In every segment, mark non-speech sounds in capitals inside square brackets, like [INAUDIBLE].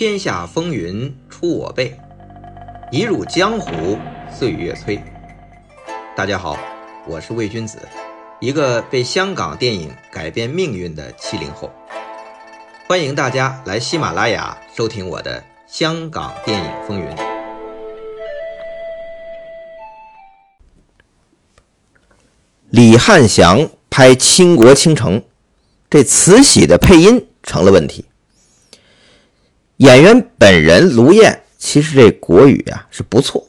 天下风云出我辈，一入江湖岁月催。大家好，我是魏君子，一个被香港电影改变命运的七零后。欢迎大家来喜马拉雅收听我的《香港电影风云》。李汉祥拍《倾国倾城》，这慈禧的配音成了问题。演员本人卢燕其实这国语啊是不错，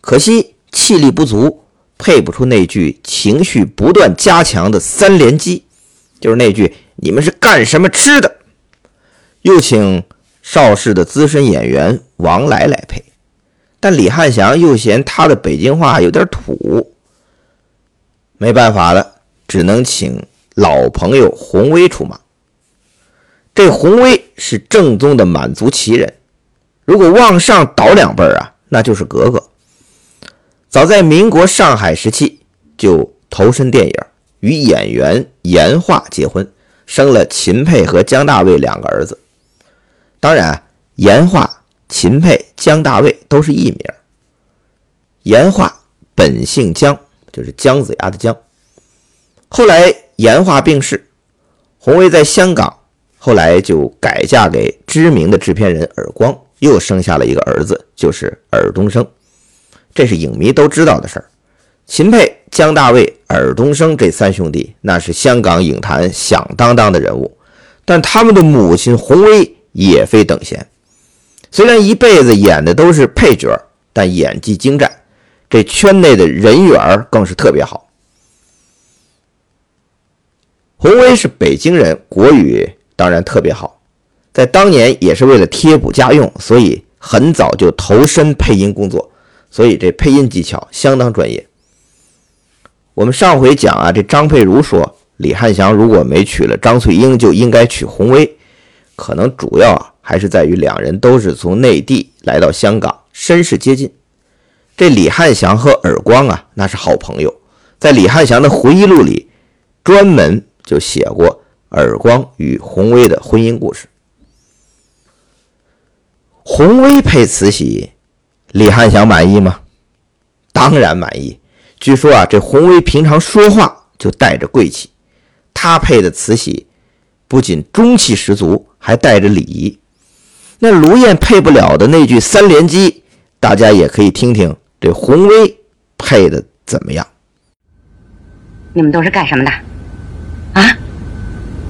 可惜气力不足，配不出那句情绪不断加强的三连击，就是那句“你们是干什么吃的”。又请邵氏的资深演员王来来配，但李汉祥又嫌他的北京话有点土，没办法了，只能请老朋友洪威出马。这洪威是正宗的满族旗人，如果往上倒两辈啊，那就是格格。早在民国上海时期就投身电影，与演员严化结婚，生了秦沛和姜大卫两个儿子。当然，严化、秦沛、姜大卫都是艺名。严化本姓姜，就是姜子牙的姜。后来严化病逝，洪威在香港。后来就改嫁给知名的制片人尔光，又生下了一个儿子，就是尔冬升。这是影迷都知道的事儿。秦沛、姜大卫、尔冬升这三兄弟，那是香港影坛响当当的人物。但他们的母亲洪薇也非等闲，虽然一辈子演的都是配角，但演技精湛，这圈内的人缘更是特别好。洪薇是北京人，国语。当然特别好，在当年也是为了贴补家用，所以很早就投身配音工作，所以这配音技巧相当专业。我们上回讲啊，这张佩如说李汉祥如果没娶了张翠英，就应该娶洪薇，可能主要啊还是在于两人都是从内地来到香港，身世接近。这李汉祥和耳光啊，那是好朋友，在李汉祥的回忆录里专门就写过。耳光与洪威的婚姻故事。洪威配慈禧，李汉祥满意吗？当然满意。据说啊，这洪威平常说话就带着贵气，他配的慈禧不仅中气十足，还带着礼仪。那卢燕配不了的那句三连击，大家也可以听听这洪威配的怎么样。你们都是干什么的？啊？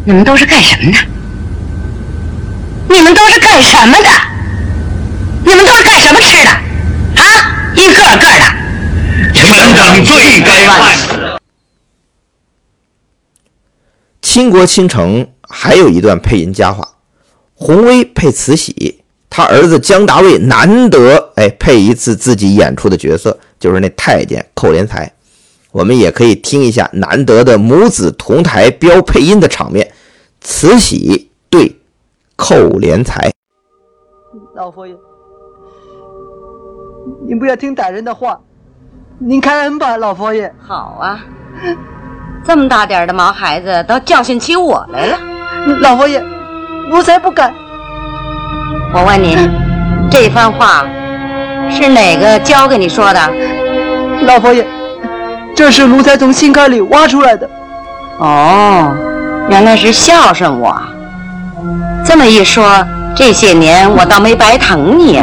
你们都是干什么的？你们都是干什么的？你们都是干什么吃的？啊，一个个的！全等罪该万死。倾国倾城还有一段配音佳话，洪威配慈禧，他儿子江大卫难得哎配一次自己演出的角色，就是那太监寇连才。我们也可以听一下难得的母子同台飙配音的场面。慈禧对寇连才：“老佛爷，您不要听歹人的话，您开恩吧，老佛爷。”“好啊，这么大点的毛孩子都教训起我来了。”“老佛爷，奴才不敢。”“我问你，这番话是哪个教给你说的？”“老佛爷，这是奴才从心坎里挖出来的。”“哦。”原来是孝顺我，这么一说，这些年我倒没白疼你。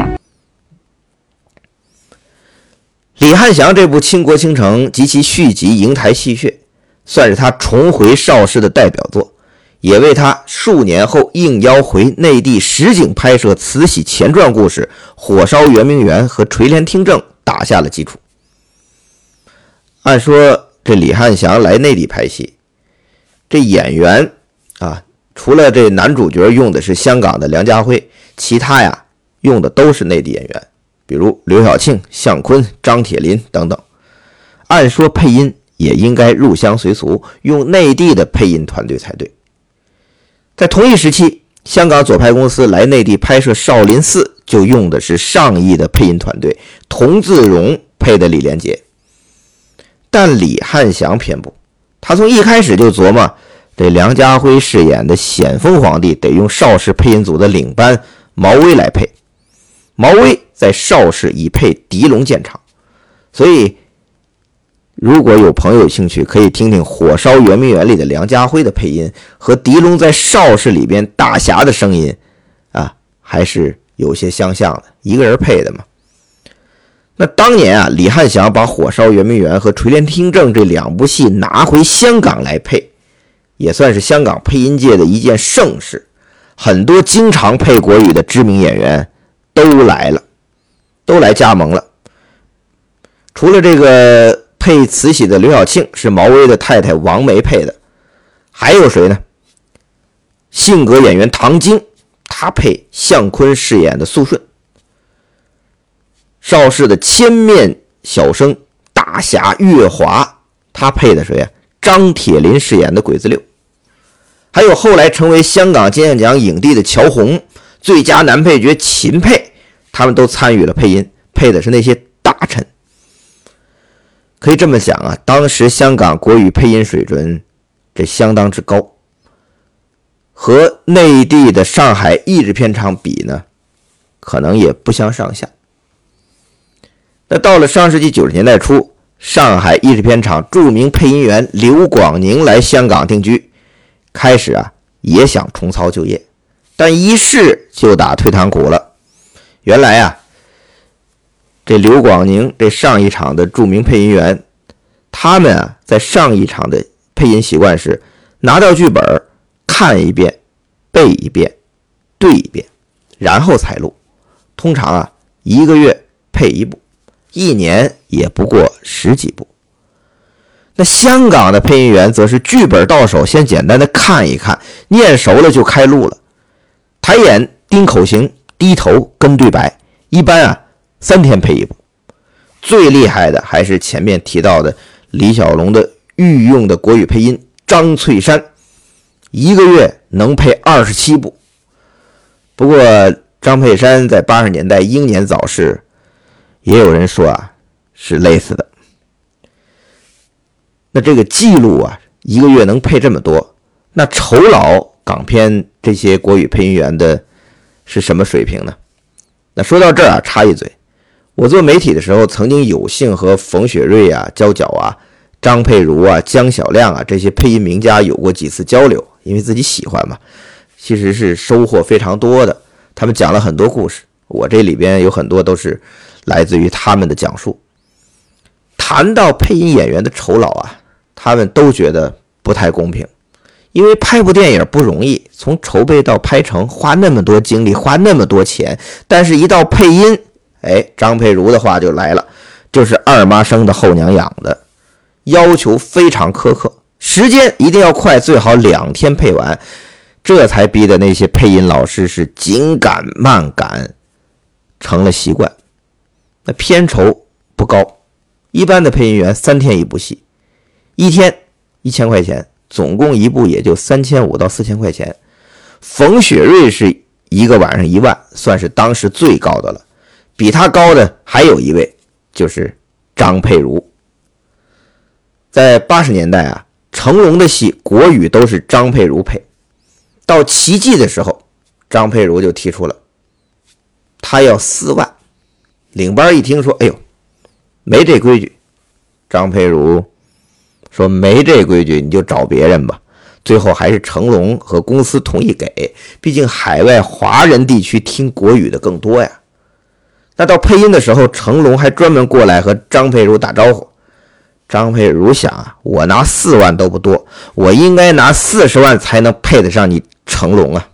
李汉祥这部《倾国倾城》及其续集《瀛台戏谑》，算是他重回邵氏的代表作，也为他数年后应邀回内地实景拍摄慈禧前传故事《火烧圆明园》和《垂帘听政》打下了基础。按说这李汉祥来内地拍戏。这演员啊，除了这男主角用的是香港的梁家辉，其他呀用的都是内地演员，比如刘晓庆、向坤、张铁林等等。按说配音也应该入乡随俗，用内地的配音团队才对。在同一时期，香港左派公司来内地拍摄《少林寺》，就用的是上亿的配音团队，童自荣配的李连杰。但李汉祥偏不。他从一开始就琢磨，这梁家辉饰演的咸丰皇帝得用邵氏配音组的领班毛威来配。毛威在邵氏已配狄龙建厂，所以如果有朋友有兴趣，可以听听《火烧圆明园》里的梁家辉的配音和狄龙在邵氏里边大侠的声音，啊，还是有些相像的，一个人配的嘛。那当年啊，李汉祥把《火烧圆明园》和《垂帘听政》这两部戏拿回香港来配，也算是香港配音界的一件盛事。很多经常配国语的知名演员都来了，都来加盟了。除了这个配慈禧的刘晓庆是毛威的太太王梅配的，还有谁呢？性格演员唐晶，他配向坤饰演的肃顺。邵氏的千面小生大侠月华，他配的谁呀？张铁林饰演的鬼子六，还有后来成为香港金像奖影帝的乔红，最佳男配角秦沛，他们都参与了配音，配的是那些大臣。可以这么讲啊，当时香港国语配音水准这相当之高，和内地的上海译制片厂比呢，可能也不相上下。那到了上世纪九十年代初，上海译制片厂著名配音员刘广宁来香港定居，开始啊也想重操旧业，但一试就打退堂鼓了。原来啊，这刘广宁这上一场的著名配音员，他们啊在上一场的配音习惯是拿到剧本看一遍、背一遍、对一遍，然后才录。通常啊一个月配一部。一年也不过十几部。那香港的配音员则是剧本到手，先简单的看一看，念熟了就开录了。抬眼盯口型，低头跟对白，一般啊三天配一部。最厉害的还是前面提到的李小龙的御用的国语配音张翠山，一个月能配二十七部。不过张佩山在八十年代英年早逝。也有人说啊，是累死的。那这个记录啊，一个月能配这么多，那酬劳港片这些国语配音员的是什么水平呢？那说到这儿啊，插一嘴，我做媒体的时候，曾经有幸和冯雪瑞啊、焦角啊、张佩如啊、江小亮啊这些配音名家有过几次交流，因为自己喜欢嘛，其实是收获非常多的。他们讲了很多故事，我这里边有很多都是。来自于他们的讲述。谈到配音演员的酬劳啊，他们都觉得不太公平，因为拍部电影不容易，从筹备到拍成花那么多精力，花那么多钱，但是一到配音，哎，张佩如的话就来了，就是二妈生的后娘养的，要求非常苛刻，时间一定要快，最好两天配完，这才逼得那些配音老师是紧赶慢赶，成了习惯。那片酬不高，一般的配音员三天一部戏，一天一千块钱，总共一部也就三千五到四千块钱。冯雪瑞是一个晚上一万，算是当时最高的了。比他高的还有一位，就是张佩如。在八十年代啊，成龙的戏国语都是张佩如配。到《奇迹》的时候，张佩如就提出了，他要四万。领班一听说，哎呦，没这规矩。张佩如说：“没这规矩，你就找别人吧。”最后还是成龙和公司同意给，毕竟海外华人地区听国语的更多呀。那到配音的时候，成龙还专门过来和张佩如打招呼。张佩如想啊，我拿四万都不多，我应该拿四十万才能配得上你成龙啊。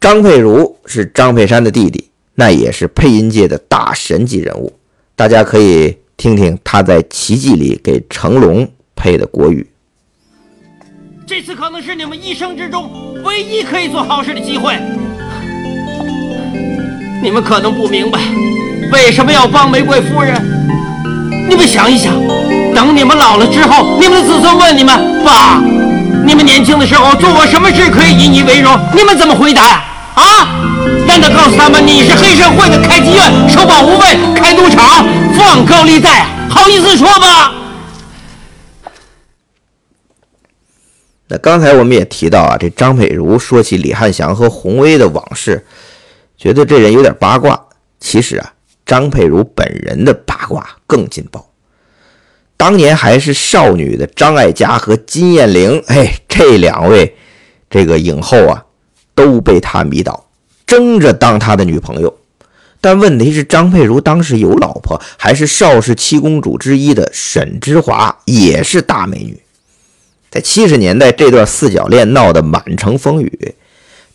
张佩如是张佩山的弟弟。那也是配音界的大神级人物，大家可以听听他在《奇迹》里给成龙配的国语。这次可能是你们一生之中唯一可以做好事的机会。你们可能不明白，为什么要帮玫瑰夫人？你们想一想，等你们老了之后，你们的子孙问你们：“爸，你们年轻的时候做过什么事可以引以为荣？”你们怎么回答呀？啊难道告诉他们你是黑社会的，开妓院、收保护费、开赌场、放高利贷？好意思说吗？那刚才我们也提到啊，这张佩如说起李汉祥和洪威的往事，觉得这人有点八卦。其实啊，张佩如本人的八卦更劲爆。当年还是少女的张艾嘉和金燕玲，哎，这两位这个影后啊，都被他迷倒，争着当他的女朋友。但问题是，张佩如当时有老婆，还是邵氏七公主之一的沈之华，也是大美女。在七十年代，这段四角恋闹得满城风雨，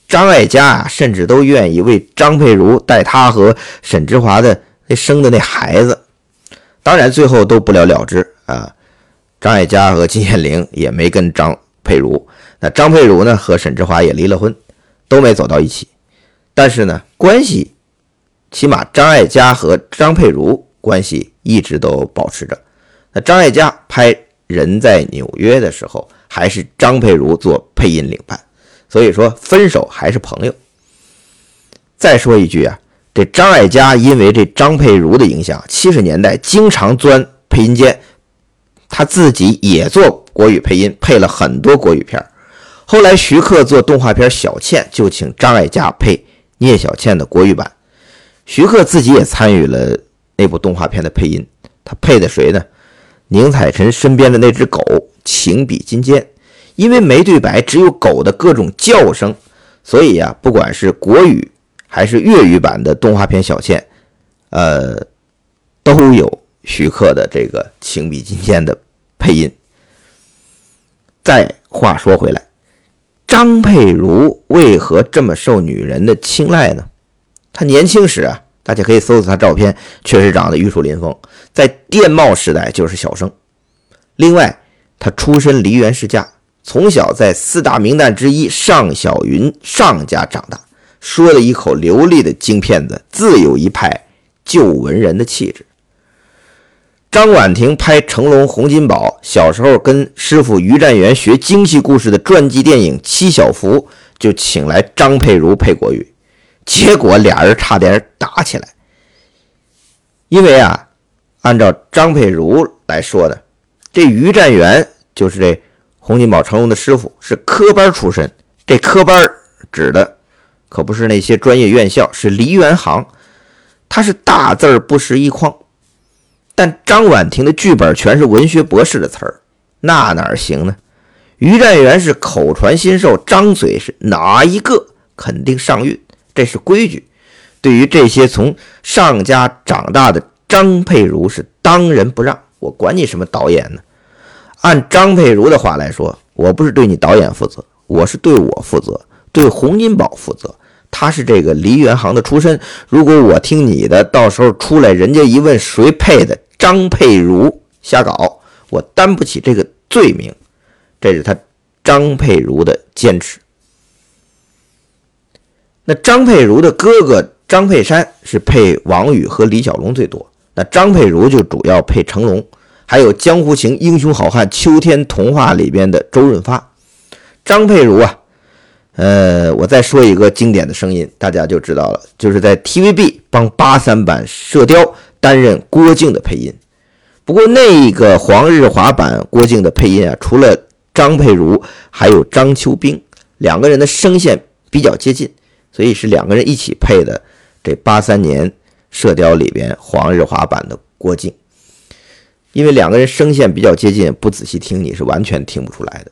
张艾嘉啊，甚至都愿意为张佩如带他和沈之华的那生的那孩子，当然最后都不了了之啊。张艾嘉和金燕玲也没跟张佩如，那张佩如呢和沈之华也离了婚，都没走到一起。但是呢，关系起码张艾嘉和张佩如关系一直都保持着。那张艾嘉拍。人在纽约的时候，还是张佩如做配音领班，所以说分手还是朋友。再说一句啊，这张艾嘉因为这张佩如的影响，七十年代经常钻配音间，他自己也做国语配音，配了很多国语片后来徐克做动画片《小倩》，就请张艾嘉配聂小倩的国语版。徐克自己也参与了那部动画片的配音，他配的谁呢？宁采臣身边的那只狗情比金坚，因为没对白，只有狗的各种叫声，所以呀，不管是国语还是粤语版的动画片《小倩》，呃，都有徐克的这个情比金坚的配音。再话说回来，张佩如为何这么受女人的青睐呢？她年轻时啊。大家可以搜搜她照片，确实长得玉树临风。在电报时代就是小生。另外，他出身梨园世家，从小在四大名旦之一尚小云尚家长大，说了一口流利的京片子，自有一派旧文人的气质。张婉婷拍成龙、洪金宝小时候跟师傅于占元学京戏故事的传记电影《七小福》，就请来张佩如配国语。结果俩人差点打起来，因为啊，按照张佩如来说的，这于占元就是这洪金宝成龙的师傅，是科班出身。这科班指的可不是那些专业院校，是梨园行。他是大字不识一筐。但张婉婷的剧本全是文学博士的词儿，那哪行呢？于占元是口传心授，张嘴是哪一个肯定上韵。这是规矩，对于这些从上家长大的张佩如是当仁不让。我管你什么导演呢？按张佩如的话来说，我不是对你导演负责，我是对我负责，对洪金宝负责。他是这个梨园行的出身，如果我听你的，到时候出来人家一问谁配的，张佩如瞎搞，我担不起这个罪名。这是他张佩如的坚持。那张佩如的哥哥张佩山是配王宇和李小龙最多，那张佩如就主要配成龙，还有《江湖情》英雄好汉秋天童话里边的周润发。张佩如啊，呃，我再说一个经典的声音，大家就知道了，就是在 TVB 帮八三版《射雕》担任郭靖的配音。不过那个黄日华版郭靖的配音啊，除了张佩如，还有张秋冰，两个人的声线比较接近。所以是两个人一起配的，这八三年《射雕》里边黄日华版的郭靖，因为两个人声线比较接近，不仔细听你是完全听不出来的。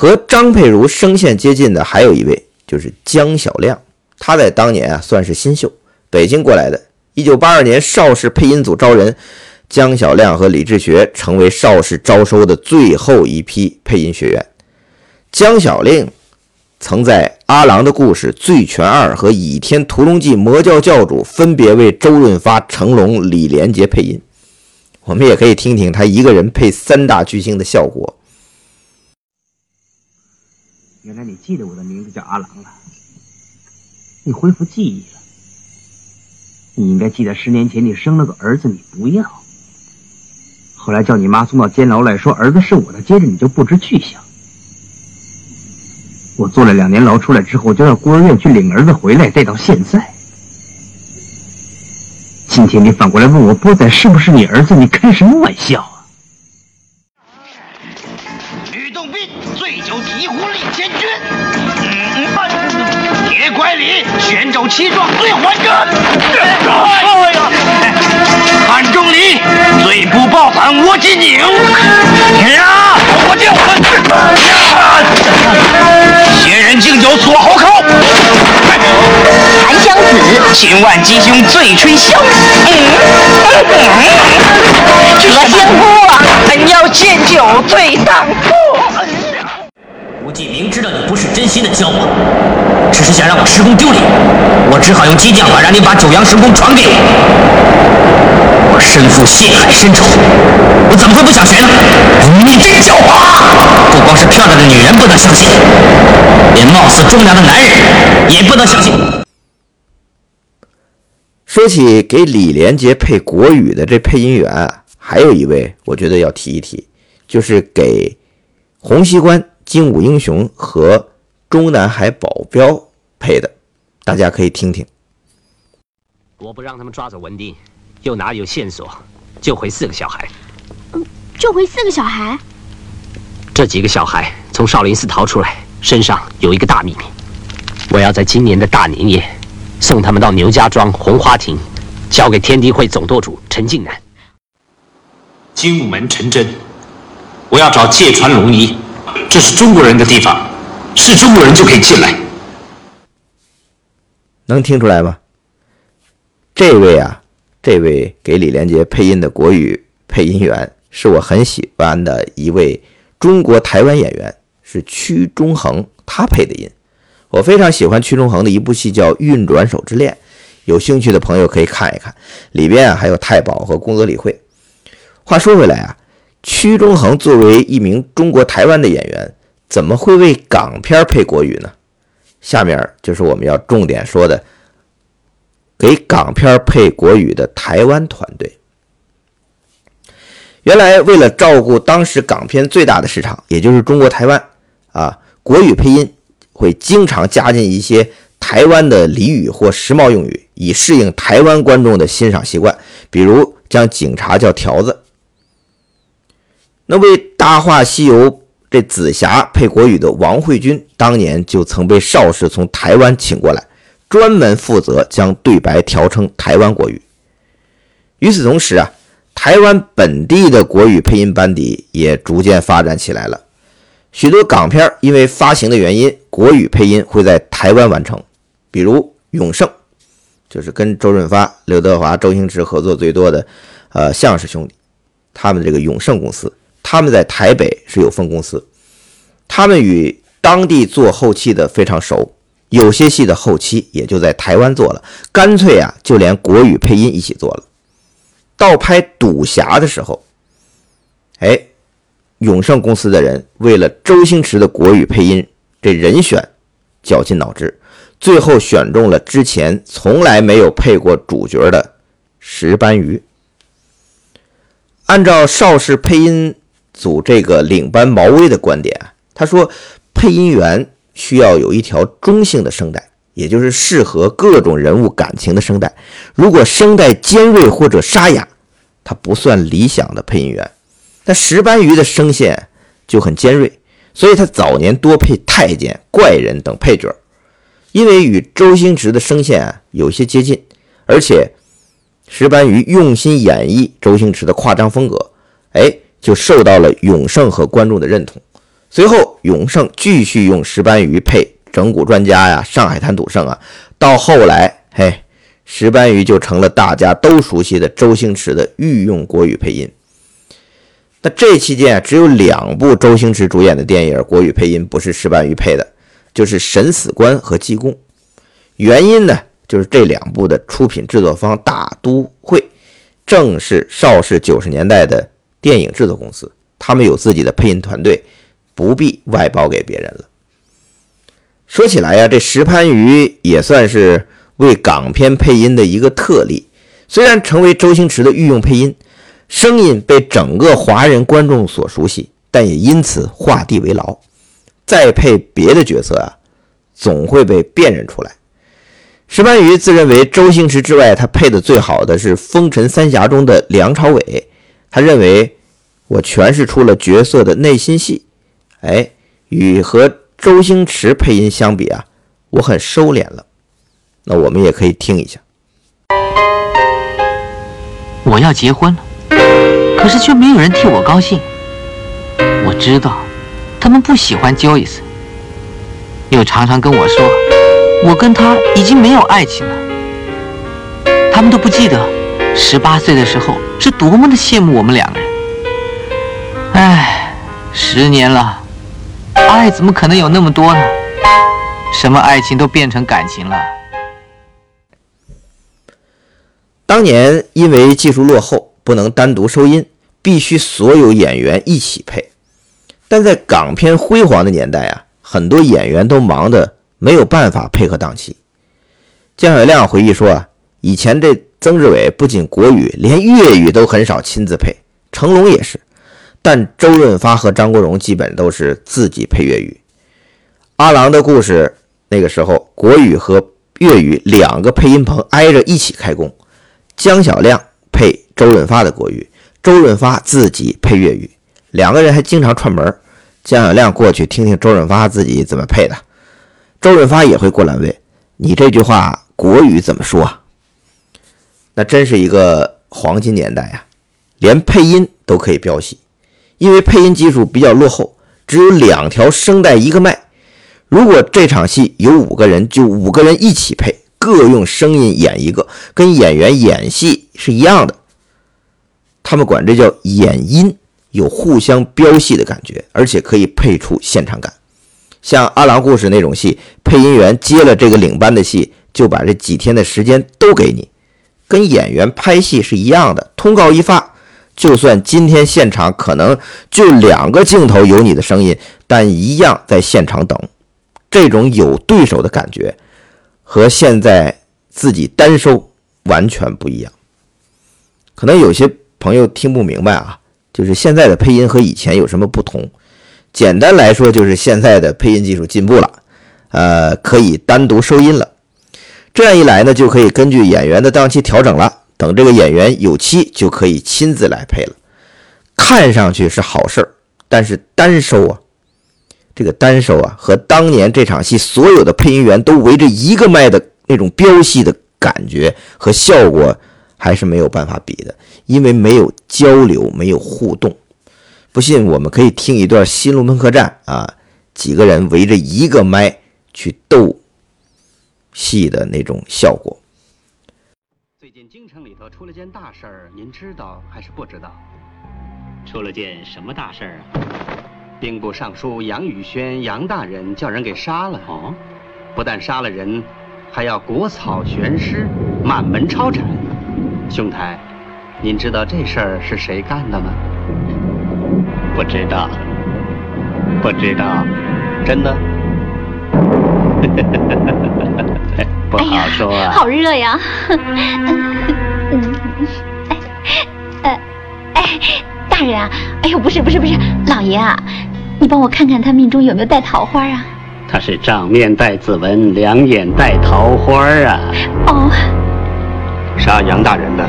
和张佩如声线接近的还有一位，就是江小亮，他在当年啊算是新秀，北京过来的。一九八二年邵氏配音组招人，江小亮和李志学成为邵氏招收的最后一批配音学员。江小令。曾在《阿郎的故事》《醉拳二》和《倚天屠龙记》魔教教主分别为周润发、成龙、李连杰配音，我们也可以听听他一个人配三大巨星的效果。原来你记得我的名字叫阿郎了，你恢复记忆了。你应该记得十年前你生了个儿子，你不要，后来叫你妈送到监牢来说儿子是我的，接着你就不知去向。我坐了两年牢出来之后，就到孤儿院去领儿子回来，再到现在，今天你反过来问我波仔是不是你儿子？你开什么玩笑啊？吕洞宾。军。铁拐李旋肘七撞醉还者。哎呀！汉钟离罪不报犯我金宁。呀！我人敬酒锁喉口。韩湘子，千万吉凶最吹箫。何仙姑啊，本要见酒醉当铺。估计明知道你不是真心的教我，只是想让我师公丢脸，我只好用激将法让你把九阳神功传给我。我身负血海深仇，我怎么会不想学呢？你真狡猾！不光是漂亮的女人不能相信，连貌似忠良的男人也不能相信。说起给李连杰配国语的这配音员，还有一位我觉得要提一提，就是给洪熙官、精武英雄和中南海保镖配的，大家可以听听。我不让他们抓走文丁，又哪里有线索救回四个小孩？嗯救回四个小孩，这几个小孩从少林寺逃出来，身上有一个大秘密，我要在今年的大年夜送他们到牛家庄红花亭，交给天地会总舵主陈近南。精武门陈真，我要找芥川龙一，这是中国人的地方，是中国人就可以进来。能听出来吗？这位啊，这位给李连杰配音的国语配音员，是我很喜欢的一位中国台湾演员，是屈中恒，他配的音。我非常喜欢屈中恒的一部戏叫《运转手之恋》，有兴趣的朋友可以看一看，里边啊还有太保和宫泽理惠。话说回来啊，屈中恒作为一名中国台湾的演员，怎么会为港片配国语呢？下面就是我们要重点说的，给港片配国语的台湾团队。原来为了照顾当时港片最大的市场，也就是中国台湾啊，国语配音会经常加进一些台湾的俚语或时髦用语，以适应台湾观众的欣赏习惯。比如将警察叫条子。那为《大话西游》这紫霞配国语的王慧君，当年就曾被邵氏从台湾请过来，专门负责将对白调成台湾国语。与此同时啊，台湾本地的国语配音班底也逐渐发展起来了。许多港片因为发行的原因，国语配音会在台湾完成，比如《永盛》，就是跟周润发、刘德华、周星驰合作最多的，呃，向氏兄弟，他们这个永盛公司，他们在台北是有分公司，他们与当地做后期的非常熟，有些戏的后期也就在台湾做了，干脆啊，就连国语配音一起做了。到拍《赌侠》的时候，哎，永盛公司的人为了周星驰的国语配音这人选，绞尽脑汁，最后选中了之前从来没有配过主角的石斑鱼。按照邵氏配音组这个领班毛威的观点啊，他说，配音员需要有一条中性的声带，也就是适合各种人物感情的声带。如果声带尖锐或者沙哑，他不算理想的配音员。但石斑鱼的声线就很尖锐，所以他早年多配太监、怪人等配角，因为与周星驰的声线啊有些接近，而且石斑鱼用心演绎周星驰的夸张风格，哎，就受到了永盛和观众的认同。随后，永盛继续用石斑鱼配整蛊专家呀、上海滩赌圣啊，到后来，嘿，石斑鱼就成了大家都熟悉的周星驰的御用国语配音。那这期间啊，只有两部周星驰主演的电影国语配音不是石斑鱼配的，就是《审死官》和《济公》。原因呢，就是这两部的出品制作方大都会，正是邵氏九十年代的电影制作公司，他们有自己的配音团队，不必外包给别人了。说起来呀，这石斑鱼也算是为港片配音的一个特例，虽然成为周星驰的御用配音。声音被整个华人观众所熟悉，但也因此画地为牢。再配别的角色啊，总会被辨认出来。石斑鱼自认为周星驰之外，他配的最好的是《风尘三侠》中的梁朝伟。他认为我诠释出了角色的内心戏，哎，与和周星驰配音相比啊，我很收敛了。那我们也可以听一下。我要结婚了，可是却没有人替我高兴。我知道，他们不喜欢 Joyce，又常常跟我说，我跟他已经没有爱情了。他们都不记得，十八岁的时候是多么的羡慕我们两个人。唉，十年了，爱怎么可能有那么多呢？什么爱情都变成感情了。当年因为技术落后，不能单独收音，必须所有演员一起配。但在港片辉煌的年代啊，很多演员都忙得没有办法配合档期。姜晓亮回忆说啊，以前这曾志伟不仅国语，连粤语都很少亲自配，成龙也是。但周润发和张国荣基本都是自己配粤语。阿郎的故事那个时候，国语和粤语两个配音棚挨着一起开工。姜晓亮配周润发的国语，周润发自己配粤语，两个人还经常串门姜晓亮过去听听周润发自己怎么配的，周润发也会过来问：“你这句话国语怎么说？”那真是一个黄金年代啊！连配音都可以飙戏，因为配音技术比较落后，只有两条声带一个麦。如果这场戏有五个人，就五个人一起配。各用声音演一个，跟演员演戏是一样的。他们管这叫演音，有互相飙戏的感觉，而且可以配出现场感。像《阿郎故事》那种戏，配音员接了这个领班的戏，就把这几天的时间都给你，跟演员拍戏是一样的。通告一发，就算今天现场可能就两个镜头有你的声音，但一样在现场等。这种有对手的感觉。和现在自己单收完全不一样，可能有些朋友听不明白啊，就是现在的配音和以前有什么不同？简单来说，就是现在的配音技术进步了，呃，可以单独收音了。这样一来呢，就可以根据演员的档期调整了。等这个演员有期，就可以亲自来配了。看上去是好事儿，但是单收啊。这个单收啊，和当年这场戏所有的配音员都围着一个麦的那种飙戏的感觉和效果，还是没有办法比的，因为没有交流，没有互动。不信，我们可以听一段《新龙门客栈》啊，几个人围着一个麦去斗戏的那种效果。最近京城里头出了件大事儿，您知道还是不知道？出了件什么大事儿啊？兵部尚书杨宇轩杨大人叫人给杀了哦，不但杀了人，还要国草悬尸，满门抄斩。兄台，您知道这事儿是谁干的吗？不知道，不知道，真的？[LAUGHS] [LAUGHS] 不好说啊。好热呀！[LAUGHS] 哎，哎，大人啊！哎呦，不是不是不是，老爷啊！你帮我看看他命中有没有带桃花啊？他是账面带字纹，两眼带桃花啊！哦，杀杨大人的，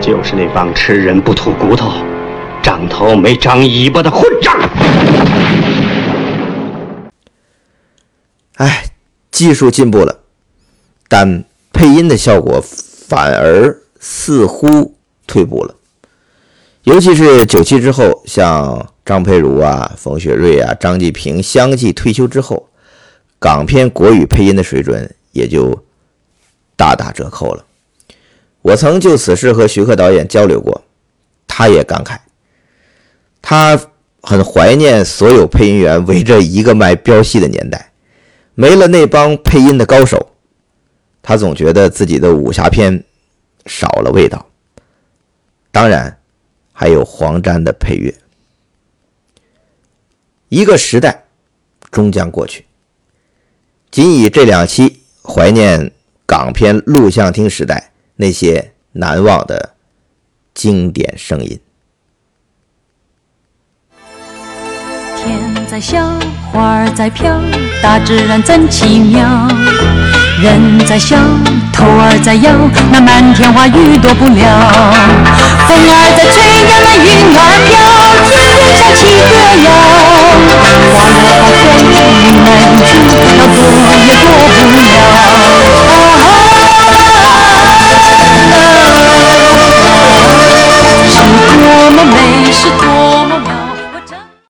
就是那帮吃人不吐骨头、长头没长尾巴的混账！哎，技术进步了，但配音的效果反而似乎退步了，尤其是九七之后，像。张佩如啊，冯雪瑞啊，张继平相继退休之后，港片国语配音的水准也就大打折扣了。我曾就此事和徐克导演交流过，他也感慨，他很怀念所有配音员围着一个麦飙戏的年代，没了那帮配音的高手，他总觉得自己的武侠片少了味道。当然，还有黄沾的配乐。一个时代终将过去，仅以这两期怀念港片录像厅时代那些难忘的经典声音。在笑，花儿在飘，大自然真奇妙。人在笑，头儿在摇，那满天花雨躲不了。风儿在吹呀，那云儿飘，天天响起歌谣。花落花开，雨满处，要躲也躲不了。是多么美，是多。